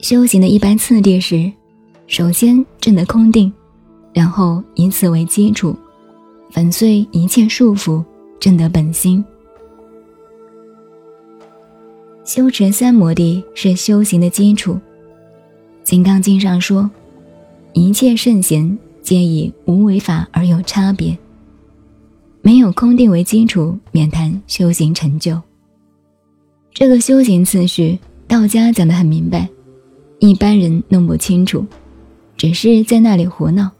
修行的一般次第是：首先证得空定，然后以此为基础，粉碎一切束缚，证得本心。修持三摩地是修行的基础。《金刚经》上说：“一切圣贤皆以无为法而有差别。”没有空定为基础，免谈修行成就。这个修行次序，道家讲得很明白，一般人弄不清楚，只是在那里胡闹。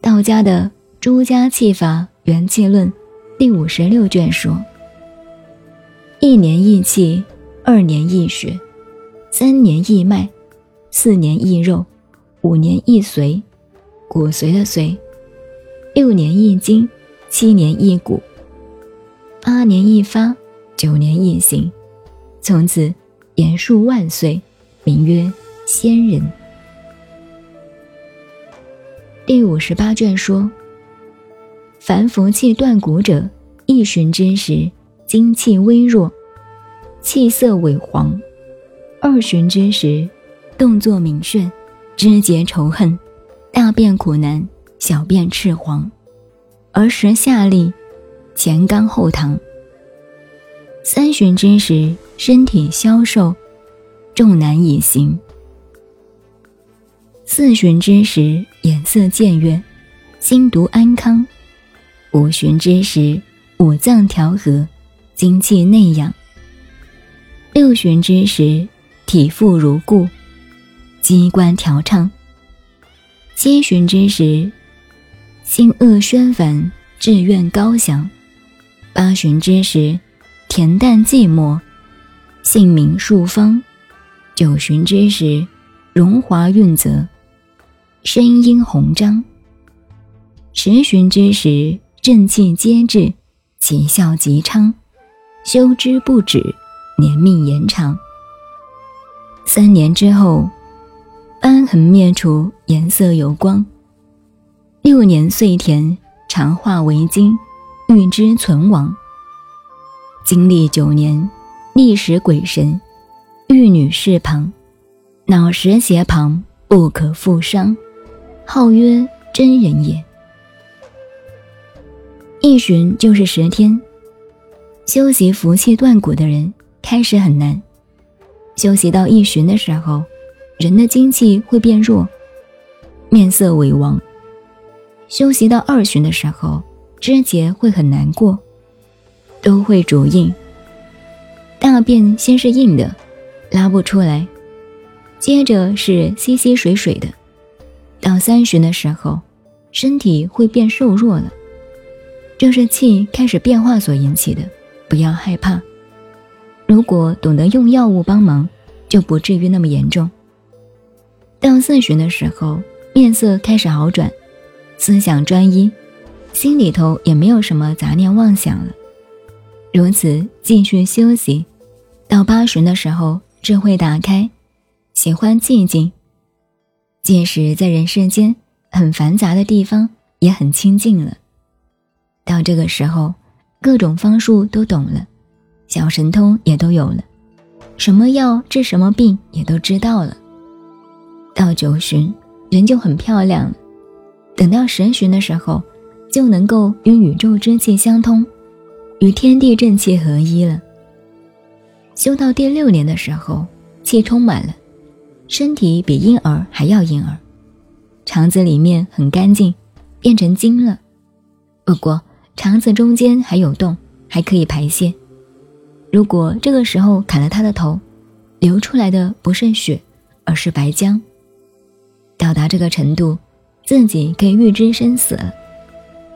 道家的《诸家气法元气论》第五十六卷说。一年益气，二年益血，三年益脉，四年益肉，五年益髓，骨髓的髓，六年益精，七年益骨，八年益发，九年益形，从此延数万岁，名曰仙人。第五十八卷说：凡服气断骨者，一旬之时。精气微弱，气色萎黄。二旬之时，动作敏顺，肢节仇恨，大便苦难，小便赤黄，而时下利，前刚后溏。三旬之时，身体消瘦，重难以行。四旬之时，颜色渐悦，心独安康。五旬之时，五脏调和。精气内养，六旬之时，体肤如故，机关调畅；七旬之时，心恶宣烦，志愿高翔；八旬之时，恬淡寂寞，性明数方；九旬之时，荣华润泽，声音宏张；十旬之时，正气皆至，其效极昌。修之不止，年命延长。三年之后，斑痕灭除，颜色有光。六年岁田，常化为金，欲之存亡。经历九年，历时鬼神，玉女侍旁，脑石胁旁，不可复伤，号曰真人也。一旬就是十天。修习福气断骨的人开始很难，修习到一旬的时候，人的精气会变弱，面色萎亡；修习到二旬的时候，肢节会很难过，都会主硬。大便先是硬的，拉不出来，接着是稀稀水水的，到三旬的时候，身体会变瘦弱了，这是气开始变化所引起的。不要害怕，如果懂得用药物帮忙，就不至于那么严重。到四旬的时候，面色开始好转，思想专一，心里头也没有什么杂念妄想了。如此继续休息，到八旬的时候，智慧打开，喜欢寂静，即使在人世间很繁杂的地方，也很清静了。到这个时候。各种方术都懂了，小神通也都有了，什么药治什么病也都知道了。到九旬，人就很漂亮了；等到十旬的时候，就能够与宇宙之气相通，与天地正气合一了。修到第六年的时候，气充满了，身体比婴儿还要婴儿，肠子里面很干净，变成精了。不过。肠子中间还有洞，还可以排泄。如果这个时候砍了他的头，流出来的不是血，而是白浆。到达这个程度，自己可以预知生死。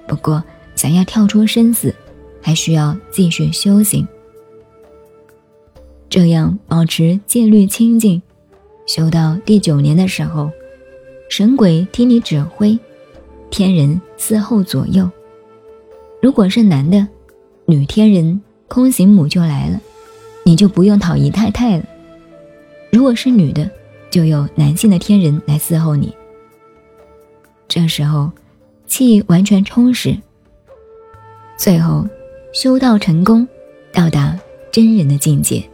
不过，想要跳出生死，还需要继续修行。这样保持戒律清净，修到第九年的时候，神鬼听你指挥，天人伺候左右。如果是男的，女天人空行母就来了，你就不用讨姨太太了；如果是女的，就有男性的天人来伺候你。这时候，气完全充实，最后修道成功，到达真人的境界。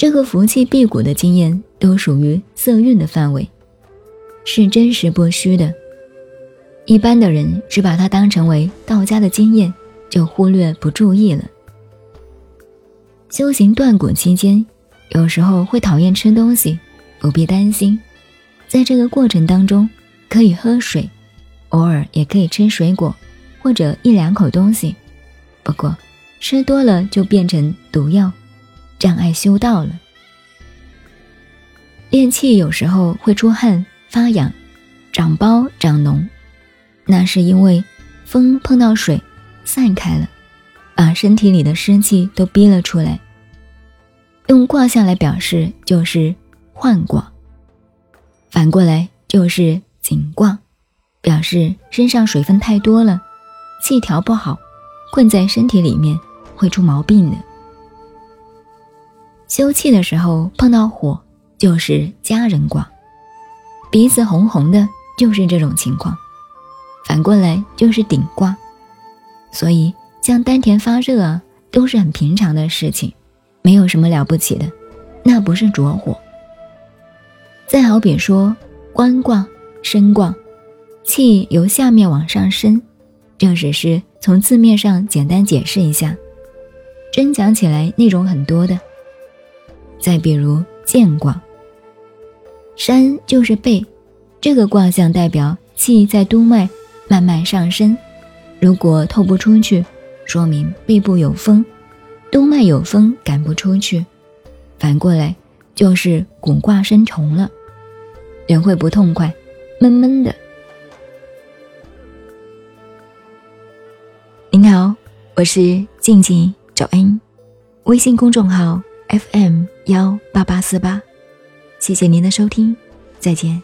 这个福气辟谷的经验都属于色蕴的范围，是真实不虚的。一般的人只把它当成为道家的经验，就忽略不注意了。修行断骨期间，有时候会讨厌吃东西，不必担心，在这个过程当中可以喝水，偶尔也可以吃水果或者一两口东西。不过吃多了就变成毒药，障碍修道了。练气有时候会出汗、发痒、长包、长脓。那是因为风碰到水，散开了，把身体里的湿气都逼了出来。用卦象来表示就是换卦，反过来就是紧卦，表示身上水分太多了，气调不好，困在身体里面会出毛病的。休气的时候碰到火，就是家人卦，鼻子红红的，就是这种情况。反过来就是顶卦，所以像丹田发热啊，都是很平常的事情，没有什么了不起的，那不是着火。再好比说官卦、身卦，气由下面往上升，这只是从字面上简单解释一下，真讲起来内容很多的。再比如剑卦，山就是背，这个卦象代表气在督脉。慢慢上升，如果透不出去，说明背部有风，督脉有风赶不出去。反过来就是骨卦生虫了，人会不痛快，闷闷的。您好，我是静静找恩，微信公众号 FM 幺八八四八，谢谢您的收听，再见。